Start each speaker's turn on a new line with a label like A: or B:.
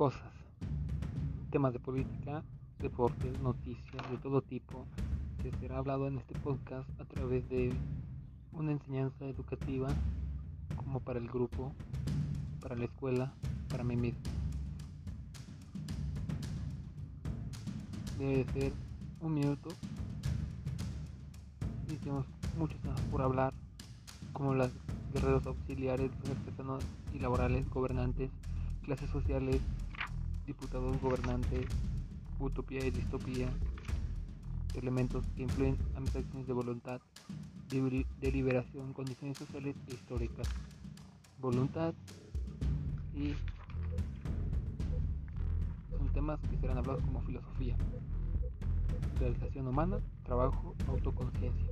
A: cosas, temas de política, deportes, noticias de todo tipo, que será hablado en este podcast a través de una enseñanza educativa como para el grupo, para la escuela, para mí mismo. Debe ser un minuto y tenemos temas por hablar, como las guerreros auxiliares, artesanos y laborales, gobernantes, clases sociales, diputados gobernantes, utopía y distopía, elementos que influyen a mis acciones de voluntad, deliberación, condiciones sociales e históricas, voluntad y son temas que serán hablados como filosofía, realización humana, trabajo, autoconciencia.